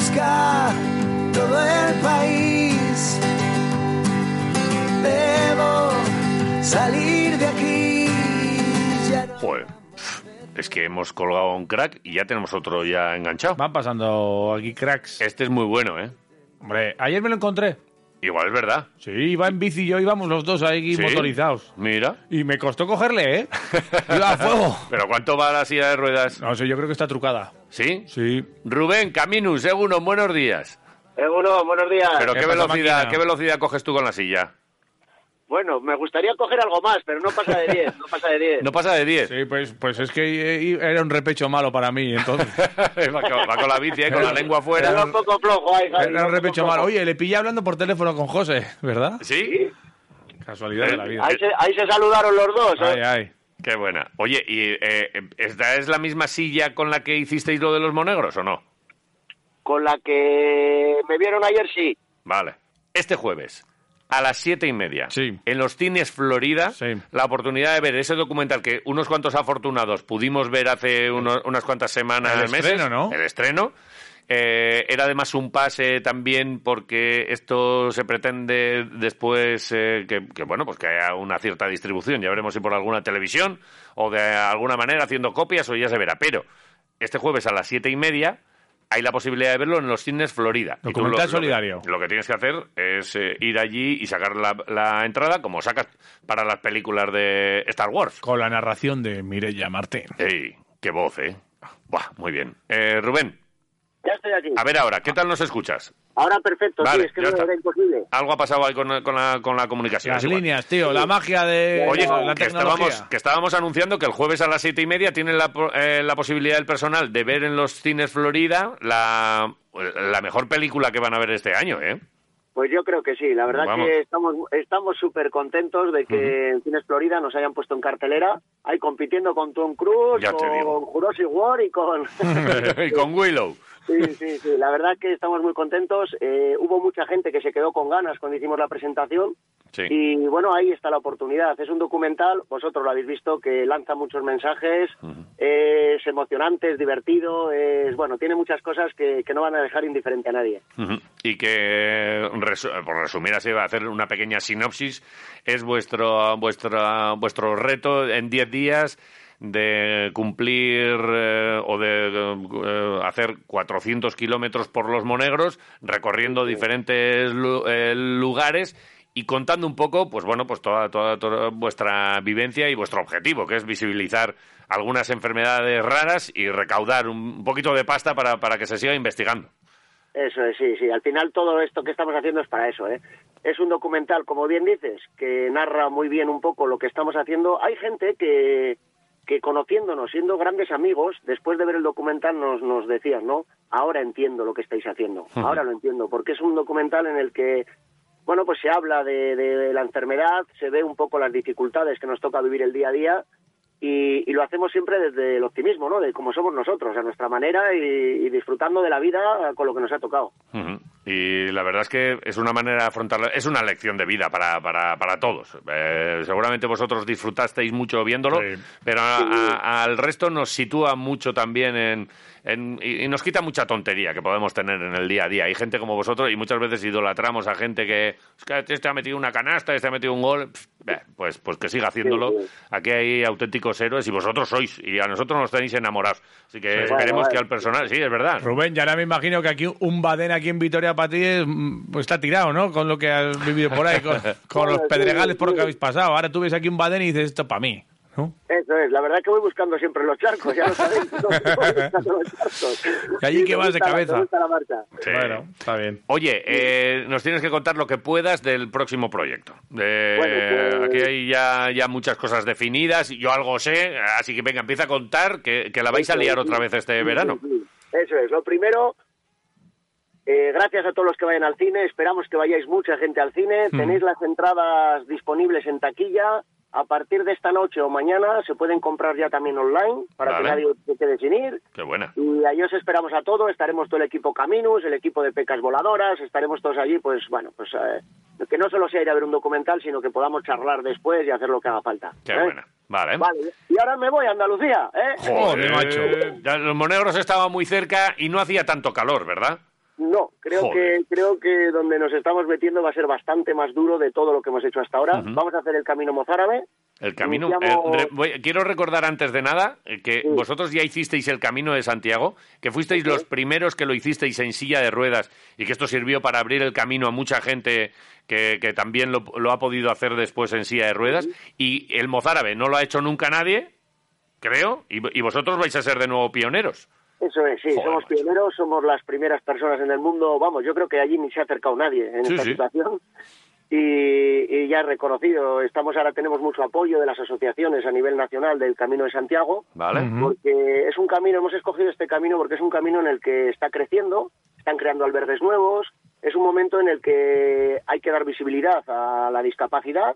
Busca todo el país. Debo salir de aquí. Ya no- Joder, es que hemos colgado un crack y ya tenemos otro ya enganchado. Van pasando aquí cracks. Este es muy bueno, ¿eh? Hombre, ayer me lo encontré. Igual es verdad. Sí, iba en bici y yo íbamos los dos ahí ¿Sí? motorizados. Mira. Y me costó cogerle, ¿eh? Iba a fuego. ¿Pero cuánto va la silla de ruedas? No sé, yo creo que está trucada. ¿Sí? Sí. Rubén, Caminus, Egunon, buenos días. Eguno, buenos días. ¿Pero ¿Qué velocidad, máquina? qué velocidad coges tú con la silla? Bueno, me gustaría coger algo más, pero no pasa de 10, no pasa de 10. No pasa de 10. Sí, pues, pues es que eh, era un repecho malo para mí, entonces. va, con, va con la bici, ¿eh? con la lengua Era afuera. un poco flojo ahí, Javi, Era un repecho malo. Oye, le pillé hablando por teléfono con José, ¿verdad? ¿Sí? Casualidad de la vida. Ahí se, ahí se saludaron los dos, ¿eh? Ay, ay. Qué buena. Oye, ¿y eh, esta es la misma silla con la que hicisteis lo de los monegros o no? Con la que me vieron ayer, sí. Vale. Este jueves, a las siete y media, Sí. en los cines Florida, Sí. la oportunidad de ver ese documental que unos cuantos afortunados pudimos ver hace uno- unas cuantas semanas, El meses. estreno, ¿no? El estreno. Eh, era además un pase también porque esto se pretende después eh, que, que, bueno pues que haya una cierta distribución ya veremos si por alguna televisión o de alguna manera haciendo copias o ya se verá pero este jueves a las siete y media hay la posibilidad de verlo en los cines Florida. Documental lo- solidario. Lo que, lo que tienes que hacer es eh, ir allí y sacar la, la entrada como sacas para las películas de Star Wars. Con la narración de Mireya Martín. ¡Ey! ¡Qué voz, eh! Buah, muy bien. Eh, Rubén, Ya estoy aquí. a ver ahora, ¿qué tal nos escuchas? Ahora perfecto, Vale, sí, es que no está. era imposible. Algo ha pasado ahí con, con la, con la comunicación. Las líneas, tío, la magia de Oye, la que tecnología. estábamos, que estábamos anunciando que el jueves a las siete y media tienen la, po- eh, la posibilidad del personal de ver en los cines Florida la, la mejor película que van a ver este año, ¿eh? Pues yo creo que sí, la verdad Vamos. que estamos estamos súper contentos de que en Cines Florida nos hayan puesto en cartelera, ahí compitiendo con Tom Cruise, Ya con Jurassic World y con... y con Willow. Sí, sí, sí, la verdad que estamos muy contentos. Eh, hubo mucha gente que se quedó con ganas cuando hicimos la presentación Sí. y bueno, ahí está la oportunidad. Es un documental, vosotros lo habéis visto, que lanza muchos mensajes, es emocionante, es divertido, es bueno, tiene muchas cosas que, que no van a dejar indiferente a nadie. Y que, resu- por resumir así, va a hacer una pequeña sinopsis, es vuestro, vuestro, vuestro reto en 10 días de cumplir eh, o de eh, hacer 400 kilómetros por los Monegros, recorriendo diferentes lu- eh, lugares y contando un poco, pues bueno, pues toda, toda, toda vuestra vivencia y vuestro objetivo, que es visibilizar algunas enfermedades raras y recaudar un poquito de pasta para, para que se siga investigando. Eso es, sí, sí. Al final todo esto que estamos haciendo es para eso, ¿eh? Es un documental, como bien dices, que narra muy bien un poco lo que estamos haciendo. Hay gente que conociéndonos, siendo grandes amigos, después de ver el documental nos, nos decían, ¿no? Ahora entiendo lo que estáis haciendo, ahora lo entiendo, porque es un documental en el que, bueno, pues se habla de, de la enfermedad, se ve un poco las dificultades que nos toca vivir el día a día y, y lo hacemos siempre desde el optimismo, ¿no? De cómo somos nosotros, a nuestra manera y, y disfrutando de la vida con lo que nos ha tocado. Ujú. Y la verdad es que es una manera de afrontarlo, es una lección de vida para, para, para todos. Eh, seguramente vosotros disfrutasteis mucho viéndolo, Sí. pero a- a- al resto nos sitúa mucho también en, en- y, y nos quita mucha tontería que podemos tener en el día a día. Hay gente como vosotros y muchas veces idolatramos a gente que, es que este ha metido una canasta, este ha metido un gol. Pues, pues que siga haciéndolo. Sí, sí. Aquí hay auténticos héroes y vosotros sois, y a nosotros nos tenéis enamorados. Así que Sí. esperemos Vale, vale. que al personal, sí, es verdad. Rubén, ya ahora me imagino que aquí un Badén aquí en Vitoria para ti es, mm, pues está tirado, ¿no? Con lo que has vivido por ahí, con, con los pedregales por lo que habéis pasado. Ahora tú ves aquí un Badén y dices, esto para mí. ¿No? Eso es, la verdad que voy buscando siempre los charcos, ya lo sabéis. ¿no? Voy buscando los charcos. Y allí que vas de cabeza. Sí. Bueno, está bien. Oye, eh, nos tienes que contar lo que puedas del próximo proyecto. Eh, Bueno, pues- Aquí hay ya, ya muchas cosas definidas, yo algo sé, así que venga, empieza a contar que, que la vais a liar otra vez este verano. sí, sí. Eso es, lo primero, eh, gracias a todos los que vayan al cine, esperamos que vayáis mucha gente al cine, Hmm. tenéis las entradas disponibles en taquilla, a partir de esta noche o mañana se pueden comprar ya también online para Vale. que nadie se quede sin ir. Qué buena. Y ahí os esperamos a todos, estaremos todo el equipo Caminus, el equipo de Pecas Voladoras, estaremos todos allí, pues bueno, pues eh, que no solo sea ir a ver un documental, sino que podamos charlar después y hacer lo que haga falta. Qué ¿eh? buena. Vale. Vale, y ahora me voy a Andalucía, ¿eh? Joder, macho. Ya Los monegros estaban muy cerca y no hacía tanto calor, ¿verdad? No, creo Joder. que creo que donde nos estamos metiendo va a ser bastante más duro de todo lo que hemos hecho hasta ahora. Vamos a hacer el camino mozárabe. El camino. Iniciamos- eh, re- voy- quiero recordar antes de nada eh, que Sí. vosotros ya hicisteis el camino de Santiago, que fuisteis Sí. los primeros que lo hicisteis en silla de ruedas y que esto sirvió para abrir el camino a mucha gente que, que también lo, lo ha podido hacer después en silla de ruedas. Y el mozárabe no lo ha hecho nunca nadie, creo, y, y vosotros vais a ser de nuevo pioneros. Eso es, sí, Joder, somos macho. pioneros, somos las primeras personas en el mundo. Vamos, yo creo que allí ni se ha acercado nadie en Sí, esta sí. situación. Y, y ya reconocido, estamos ahora tenemos mucho apoyo de las asociaciones a nivel nacional del Camino de Santiago. ¿Vale? Porque es un camino, hemos escogido este camino porque es un camino en el que está creciendo, están creando albergues nuevos, es un momento en el que hay que dar visibilidad a la discapacidad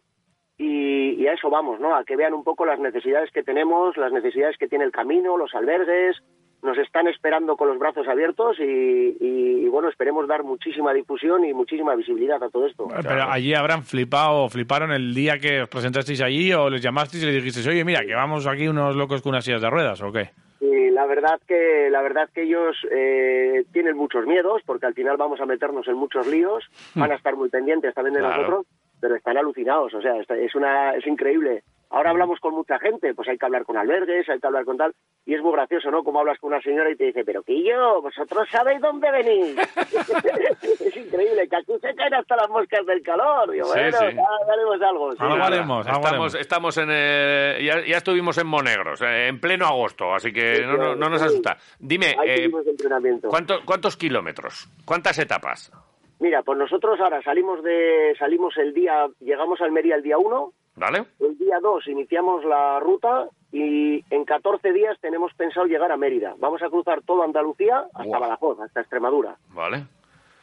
y, y a eso vamos, ¿no? A que vean un poco las necesidades que tenemos, las necesidades que tiene el camino, los albergues, nos están esperando con los brazos abiertos y, y, y, bueno, esperemos dar muchísima difusión y muchísima visibilidad a todo esto. Pero allí habrán flipado, fliparon el día que os presentasteis allí o les llamasteis y les dijisteis, oye, mira, que vamos aquí unos locos con unas sillas de ruedas, ¿o qué? Y la verdad que la verdad que ellos eh, tienen muchos miedos porque al final vamos a meternos en muchos líos, van a estar muy pendientes también de Claro. nosotros, pero están alucinados, o sea, es una es increíble. Ahora hablamos con mucha gente, pues hay que hablar con albergues, hay que hablar con tal, y es muy gracioso, ¿no? Como hablas con una señora y te dice, pero que yo, vosotros sabéis dónde venís. es increíble, que aquí se caen hasta las moscas del calor. Digo, Sí, bueno, sí. ya haremos algo. sí. Algo haremos, algo estamos, haremos. estamos en eh, ya, ya estuvimos en Monegros, eh, en pleno agosto, así que Sí, no, no, no nos sí. asusta. Dime, eh, tuvimos entrenamiento. ¿cuánto- ¿cuántos kilómetros? ¿Cuántas etapas? Mira, pues nosotros ahora salimos de salimos el día, llegamos a Almería el día 1, ¿Vale? el día 2 iniciamos la ruta y en 14 días tenemos pensado llegar a Mérida. Vamos a cruzar toda Andalucía hasta. Badajoz, hasta Extremadura. ¿Vale?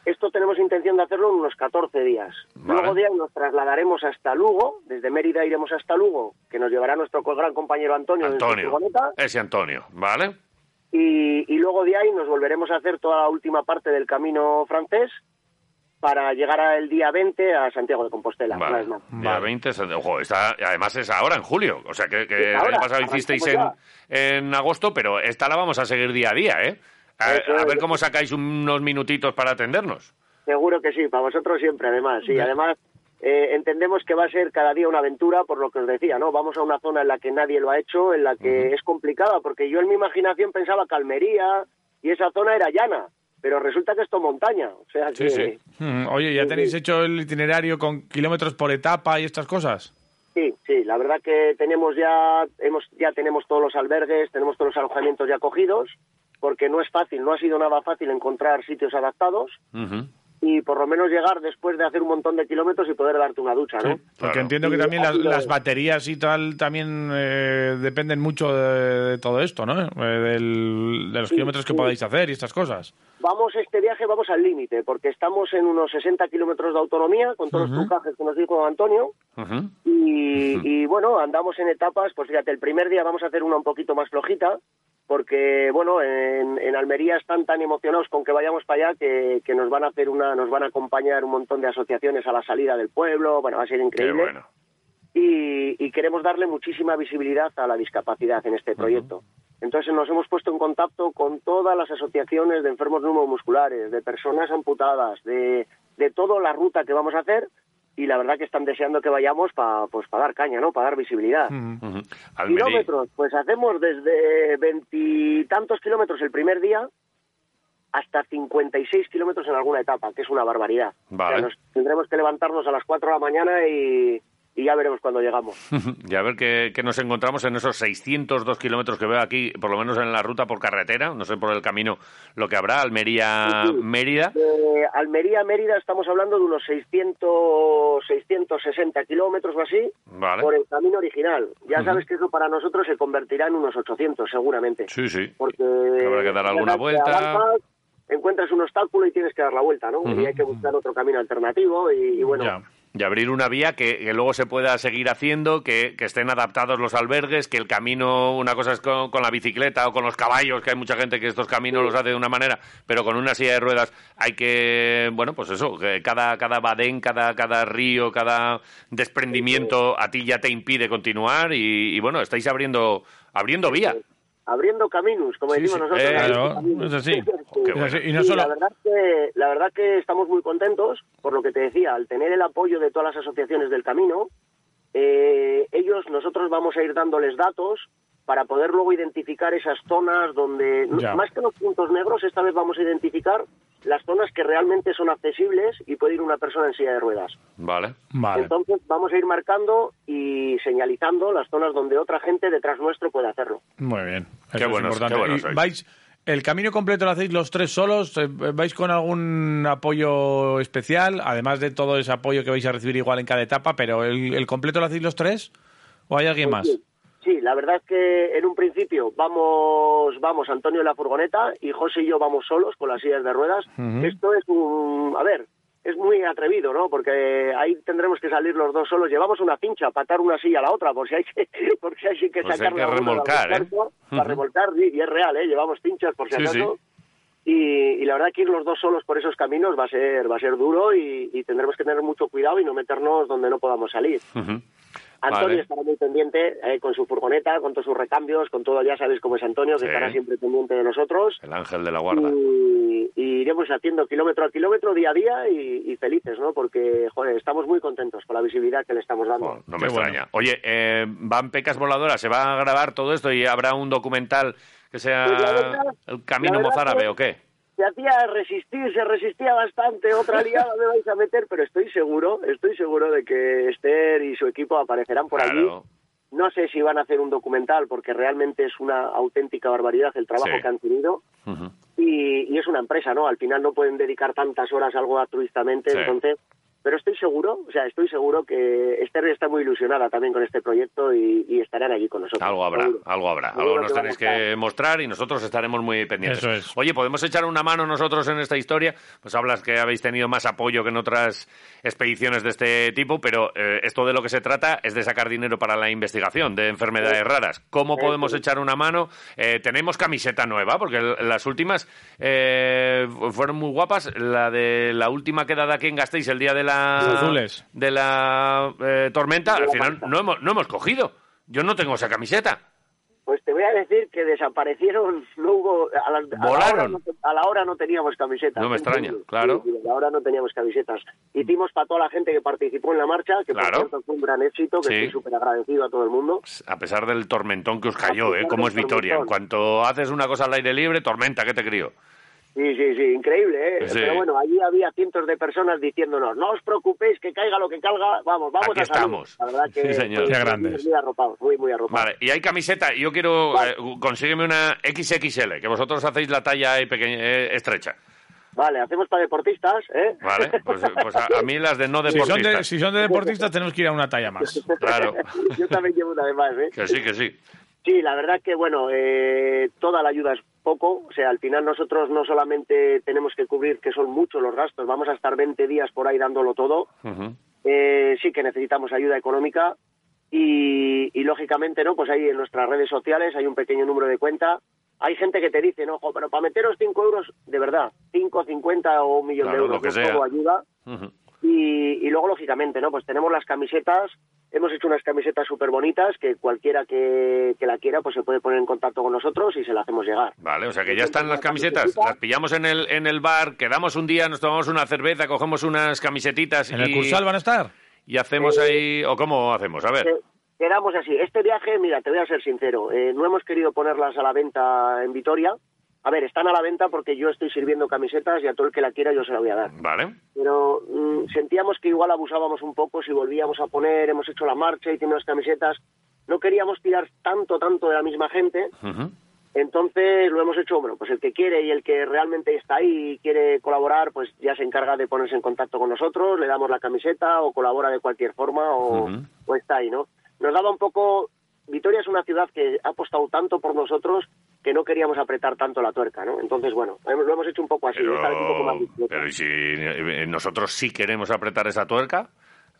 Esto tenemos intención de hacerlo en unos 14 días. Vale. Luego de ahí nos trasladaremos hasta Lugo, desde Mérida iremos hasta Lugo, que nos llevará nuestro gran compañero Antonio, Antonio. Ese Antonio, ¿vale? Y, y luego de ahí nos volveremos a hacer toda la última parte del camino francés para llegar el día 20 a Santiago de Compostela. una Vale. vez más. Día 20, se- ojo, está, además es ahora, en julio. O sea, que, que el ahora, año pasado hicisteis en, agosto, pero esta la vamos a seguir día a día, ¿eh? A, Eso a es. ver cómo sacáis unos minutitos para atendernos. Seguro que sí, para vosotros siempre, además. Sí, además eh, entendemos que va a ser cada día una aventura, por lo que os decía, ¿no? Vamos a una zona en la que nadie lo ha hecho, en la que es complicada, porque yo en mi imaginación pensaba que Almería y esa zona era llana, pero resulta que esto es montaña. O sea Sí, que... sí. Mm, Oye, ¿ya Sí, tenéis sí. hecho el itinerario con kilómetros por etapa y estas cosas? Sí, sí, la verdad que tenemos ya, hemos, ya tenemos todos los albergues, tenemos todos los alojamientos ya cogidos, porque no es fácil, no ha sido nada fácil encontrar sitios adaptados. Y por lo menos llegar después de hacer un montón de kilómetros y poder darte una ducha, ¿no? Sí, porque Claro. entiendo que Y también las, baterías y tal también eh, dependen mucho de, de todo esto, ¿no? Eh, del- de los Sí, kilómetros que sí. podáis hacer y estas cosas. Vamos, este viaje vamos al límite, porque estamos en unos 60 kilómetros de autonomía, con todos los trucajes que nos dijo Antonio, y, y, bueno, andamos en etapas, pues fíjate, el primer día vamos a hacer una un poquito más flojita, porque bueno, en, en Almería están tan emocionados con que vayamos para allá que, que nos van a hacer una, nos van a acompañar un montón de asociaciones a la salida del pueblo, bueno, va a ser increíble. bueno. y, y queremos darle muchísima visibilidad a la discapacidad en este proyecto. Entonces nos hemos puesto en contacto con todas las asociaciones de enfermos neuromusculares, de personas amputadas, de, de toda la ruta que vamos a hacer y la verdad que están deseando que vayamos para pues para dar caña, ¿no? Para dar visibilidad. Kilómetros, pues hacemos desde veintitantos kilómetros el primer día hasta 56 kilómetros en alguna etapa, que es una barbaridad. Vale. O sea, nos tendremos que levantarnos a las 4 de la mañana y, y ya veremos cuando llegamos. y a ver qué, qué, nos encontramos en esos 602 kilómetros que veo aquí, por lo menos en la ruta por carretera, no sé por el camino lo que habrá, Almería-Mérida. Eh, Almería-Mérida estamos hablando de unos 600, 660 kilómetros o así vale. por el camino original. Ya sabes que eso para nosotros se convertirá en unos 800 seguramente. Sí, sí. Porque habrá que dar alguna vuelta. Avanzas, encuentras un obstáculo y tienes que dar la vuelta, ¿no? Y hay que buscar otro camino alternativo y, y bueno... Ya y abrir una vía que, que, luego se pueda seguir haciendo, que, que, estén adaptados los albergues, que el camino, una cosa es con, con, la bicicleta o con los caballos, que hay mucha gente que estos caminos los hace de una manera, pero con una silla de ruedas hay que, bueno, pues eso, que cada, cada badén, cada, cada río, cada desprendimiento a ti ya te impide continuar y, y bueno, estáis abriendo, abriendo vía abriendo caminos, como sí, decimos sí. nosotros. Eh, claro, es así. bueno. es así. Y no solo... la, verdad que, la verdad que estamos muy contentos, por lo que te decía, al tener el apoyo de todas las asociaciones del camino, eh, ellos, nosotros vamos a ir dándoles datos para poder luego identificar esas zonas donde, Ya. más que los puntos negros, esta vez vamos a identificar las zonas que realmente son accesibles y puede ir una persona en silla de ruedas. Vale. Vale. Entonces vamos a ir marcando y señalizando las zonas donde otra gente detrás nuestro puede hacerlo. Muy bien. Qué es buenos, importante. qué buenos Y sois. vais, ¿El camino completo lo hacéis los tres solos? Eh, ¿Vais con algún apoyo especial? Además de todo ese apoyo que vais a recibir igual en cada etapa, pero ¿el, el completo lo hacéis los tres? ¿O hay alguien más? Sí, sí, la verdad es que en un principio vamos, vamos Antonio en la furgoneta y José y yo vamos solos con las sillas de ruedas. Esto es un, a ver, es muy atrevido, ¿no? Porque ahí tendremos que salir los dos solos. Llevamos una pincha para atar una silla a la otra, por si hay que, por si hay que Pues hay que de remolcar, ¿eh? Para Ujú. remolcar, sí, y es real, ¿eh? Llevamos pinchas por si Sí, acaso. sí. Y, y la verdad que ir los dos solos por esos caminos va a ser va a ser duro y, y tendremos que tener mucho cuidado y no meternos donde no podamos salir. Ujú. Antonio Vale. estará muy pendiente eh, con su furgoneta, con todos sus recambios, con todo, ya sabéis cómo es Antonio, que Sí. estará siempre pendiente de nosotros. El ángel de la guarda. Y, y iremos haciendo kilómetro a kilómetro, día a día y, y felices, ¿no? Porque, joder, estamos muy contentos con la visibilidad que le estamos dando. Oh, no me Qué bueno. extraña. Oye, eh, van pecas voladoras, ¿se va a grabar todo esto y habrá un documental que sea Pues verdad- el camino mozárabe o qué? Se hacía resistir, se resistía bastante, otra liada me vais a meter, pero estoy seguro, estoy seguro de que Esther y su equipo aparecerán por allí. Claro. No sé si van a hacer un documental, porque realmente es una auténtica barbaridad el trabajo Sí. que han tenido. Y, y es una empresa, ¿no? Al final no pueden dedicar tantas horas a algo altruistamente, Sí. entonces... Pero estoy seguro, o sea, estoy seguro que Esther está muy ilusionada también con este proyecto y, y estarán allí con nosotros. Algo habrá, seguro. algo habrá. Seguro Algo nos tenéis que mostrar y nosotros estaremos muy pendientes. Eso es. Oye, ¿podemos echar una mano nosotros en esta historia? Pues hablas que habéis tenido más apoyo que en otras expediciones de este tipo, pero eh, esto de lo que se trata es de sacar dinero para la investigación de enfermedades raras. ¿Cómo podemos echar una mano? Eh, tenemos camiseta nueva, porque las últimas eh, fueron muy guapas. La de la última quedada aquí en Gasteiz, el día de la, azules. de la eh, tormenta, al final no hemos, no hemos cogido. Yo no tengo esa camiseta. Pues te voy a decir que desaparecieron, no hubo... A la, a la hora, Volaron. no, a la hora no teníamos camisetas. No me extraña, Sí, claro. sí, a la hora no teníamos camisetas. Hicimos para toda la gente que participó en la marcha, que Claro. por cierto fue un gran éxito, que Sí. estoy súper agradecido a todo el mundo. A pesar del tormentón que os cayó, ¿eh? ¿Cómo es Vitoria? En cuanto haces una cosa al aire libre, tormenta, ¿qué te crío? Sí, sí, sí, increíble, ¿eh? Sí. Pero bueno, allí había cientos de personas diciéndonos, no os preocupéis, que caiga lo que caiga, vamos, vamos Aquí a salir". estamos. La verdad que Sí, señor. muy, grandes. muy arropados, muy, muy arropados. Vale, y hay camiseta, yo quiero, Vale. eh, consígueme una XXL, que vosotros hacéis la talla ahí pequeña, eh, estrecha. Vale, hacemos para deportistas, ¿eh? Vale, pues, pues a, a mí las de no Si son, deportistas. de, si son de deportistas, tenemos que ir a una talla más. Claro, Yo también llevo una de más, ¿eh? que sí, que sí. Sí, la verdad que, bueno, eh, toda la ayuda es poco. O sea, al final nosotros no solamente tenemos que cubrir, que son muchos los gastos, vamos a estar 20 días por ahí dándolo todo. Eh, sí que necesitamos ayuda económica y, y, lógicamente, ¿no? Pues ahí en nuestras redes sociales hay un pequeño número de cuenta. Hay gente que te dice, no, pero para meteros 5 euros, de verdad, 5, 50 o un millón Claro, de euros, lo que ayuda. Y, y luego, lógicamente, ¿no? Pues tenemos las camisetas, hemos hecho unas camisetas súper bonitas que cualquiera que, que la quiera pues se puede poner en contacto con nosotros y se la hacemos llegar. Vale, o sea que ya están las camisetas, las pillamos en el, en el bar, quedamos un día, nos tomamos una cerveza, cogemos unas camisetitas ¿En y, el Cursal van a estar? y hacemos ahí... ¿O cómo hacemos? A ver. Que- Quedamos así. Este viaje, mira, te voy a ser sincero, eh, no hemos querido ponerlas a la venta en Vitoria a ver, están a la venta porque yo estoy sirviendo camisetas y a todo el que la quiera yo se la voy a dar. Vale. Pero mm, sentíamos que igual abusábamos un poco si volvíamos a poner, hemos hecho la marcha y tenemos las camisetas. No queríamos tirar tanto, tanto de la misma gente. Ujú. Entonces lo hemos hecho, bueno, pues el que quiere y el que realmente está ahí y quiere colaborar, pues ya se encarga de ponerse en contacto con nosotros, le damos la camiseta o colabora de cualquier forma o, Ujú. o está ahí, ¿no? Nos daba un poco... Vitoria es una ciudad que ha apostado tanto por nosotros que no queríamos apretar tanto la tuerca, ¿no? Entonces, bueno, lo hemos hecho un poco así, esta vez un poco más Pero, pero ¿y si eh, nosotros sí queremos apretar esa tuerca?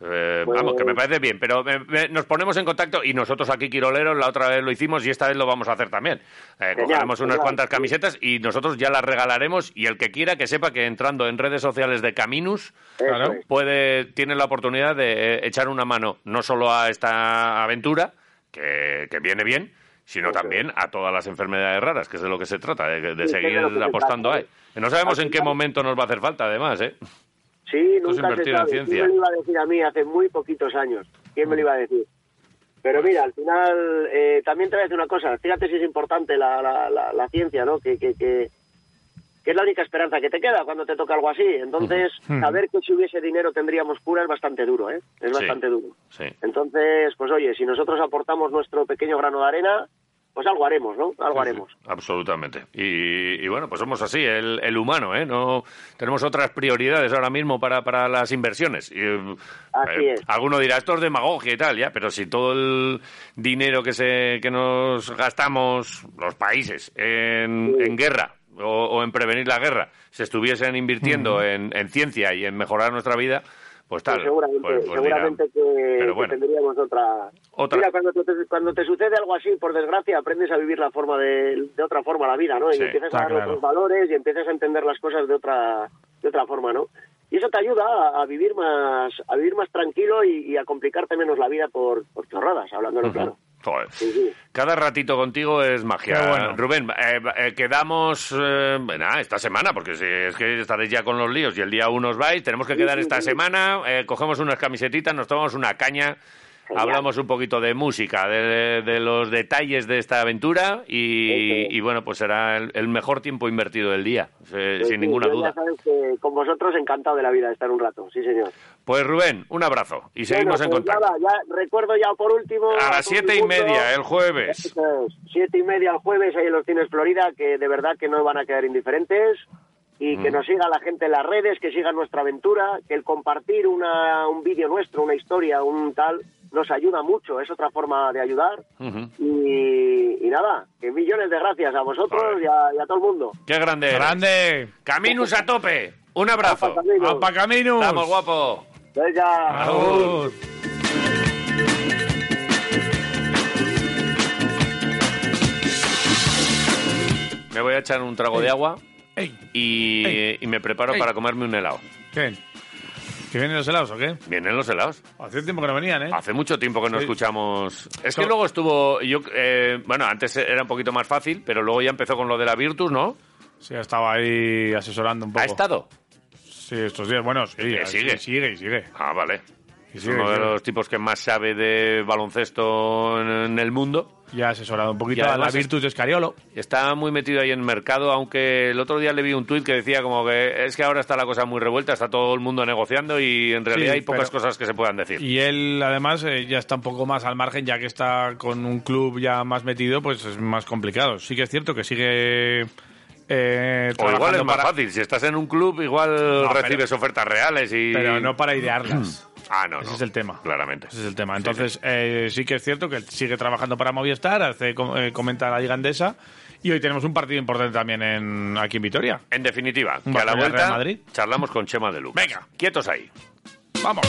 Eh, Pues- Vamos, que me parece bien, pero me- me- nos ponemos en contacto y nosotros aquí, Quiroleros, la otra vez lo hicimos y esta vez lo vamos a hacer también. Eh, Genial, cogeremos unas genial, cuantas sí. camisetas y nosotros ya las regalaremos y el que quiera que sepa que entrando en redes sociales de Caminus Claro. puede tiene la oportunidad de eh, echar una mano no solo a esta aventura, que, que viene bien, sino también a todas las enfermedades raras, que es de lo que se trata, de, de Sí, seguir apostando ahí. No sabemos en qué momento nos va a hacer falta, además, ¿eh? Sí, Esto es nunca se en ciencia. ¿Quién me lo iba a decir a mí hace muy poquitos años? ¿Quién me lo iba a decir? Pero mira, al final eh, también te voy a decir una cosa. Fíjate si es importante la, la, la, la ciencia, ¿no? Que, que, que, que es la única esperanza que te queda cuando te toca algo así. Entonces, saber que si hubiese dinero tendríamos cura es bastante duro, ¿eh? Es Sí. bastante duro. Sí. Entonces, pues oye, si nosotros aportamos nuestro pequeño grano de arena, pues algo haremos, ¿no? Algo haremos. Absolutamente. Y, y bueno, pues somos así, el, el humano, ¿eh? No tenemos otras prioridades ahora mismo para, para las inversiones. Y, eh, Así eh, es. Alguno dirá, esto es demagogia y tal, ya, pero si todo el dinero que, se, que nos gastamos los países en, Sí. en guerra o, o en prevenir la guerra se estuviesen invirtiendo en, en ciencia y en mejorar nuestra vida, pues tal. Pues seguramente, pues- pues seguramente que, pero que tendríamos otra... Otra- Mira, cuando te, cuando te sucede algo así, por desgracia, aprendes a vivir la forma de, de otra forma la vida, ¿no? Sí, y empiezas a dar claro. otros valores y empiezas a entender las cosas de otra de otra forma, ¿no? Y eso te ayuda a, a vivir más a vivir más tranquilo y, y a complicarte menos la vida por, por chorradas, hablándolo claro. Joder. Cada ratito contigo es magia. Bueno. Rubén, eh, eh, quedamos eh, nada, esta semana, porque si es que estaréis ya con los líos y el día uno os vais, tenemos que quedar esta semana, eh, cogemos unas camisetitas, nos tomamos una caña, Genial. hablamos un poquito de música, de, de los detalles de esta aventura y, bueno, pues será el, el mejor tiempo invertido del día, sin ninguna duda. Ya sabes que con vosotros encantado de la vida de estar un rato, sí señor. Pues Rubén, un abrazo y seguimos Bueno, en pues contacto. ya recuerdo ya por último... A las siete y media, el jueves. Es, siete y media el jueves ahí en los Cines Florida, que de verdad que no van a quedar indiferentes y que nos siga la gente en las redes, que sigan nuestra aventura, que el compartir una, un vídeo nuestro, una historia, un tal, nos ayuda mucho, es otra forma de ayudar. Y, y nada, que millones de gracias a vosotros y a, y a todo el mundo. ¡Qué grande! ¡Grande! Caminus a tope. Un abrazo. Apa, Camilo. ¡Apa Caminus! Vamos, guapo. Venga. Me voy a echar un trago de agua ¡Ey! y, Ey. y me preparo Ey. para comerme un helado. ¿Qué? ¿Que vienen los helados o qué? ¿Vienen los helados? Hace tiempo que no venían, ¿eh? Hace mucho tiempo que no Sí. escuchamos. Es que luego estuvo. yo eh, Bueno, antes era un poquito más fácil, pero luego ya empezó con lo de la Virtus, ¿no? Sí, estaba ahí asesorando un poco. ¿Ha estado? Sí, estos días. Bueno, sí. Sí, sigue. sigue, sigue. Ah, vale. Y Es sigue, uno de sigue. los tipos que más sabe de baloncesto en el mundo. Ya ha asesorado un poquito a la Virtus de Escariolo. Está muy metido ahí en el mercado, aunque el otro día le vi un tuit que decía como que es que ahora está la cosa muy revuelta, está todo el mundo negociando y en realidad Sí, hay pocas pero- cosas que se puedan decir. Y él, además, eh, ya está un poco más al margen, ya que está con un club ya más metido, pues es más complicado. Sí que es cierto que sigue. Eh, O igual es más para- fácil, si estás en un club igual No, pero- recibes ofertas reales y... Pero no para idearlas. Ah, no, Ese no. es el tema. Claramente. Ese es el tema. Entonces, sí. eh, sí que es cierto que sigue trabajando para Movistar, hace, eh, comenta la Liga Andesa. Y hoy tenemos un partido importante también en, aquí en Vitoria. En definitiva, que a la vuelta Madrid. charlamos con Chema de Lucas. Venga. Quietos ahí. ¡Vamos!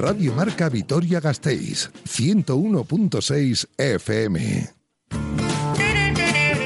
Radio Marca Vitoria Gasteiz, 101.6 FM.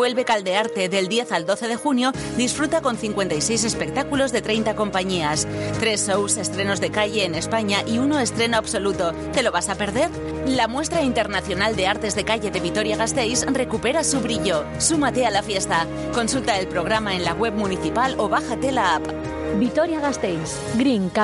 Vuelve Caldearte del 10 al 12 de junio. Disfruta con 56 espectáculos de 30 compañías. Tres shows, estrenos de calle en España y uno estreno absoluto. ¿Te lo vas a perder? La muestra internacional de artes de calle de Vitoria-Gasteiz recupera su brillo. Súmate a la fiesta. Consulta el programa en la web municipal o bájate la app. Vitoria-Gasteiz. Green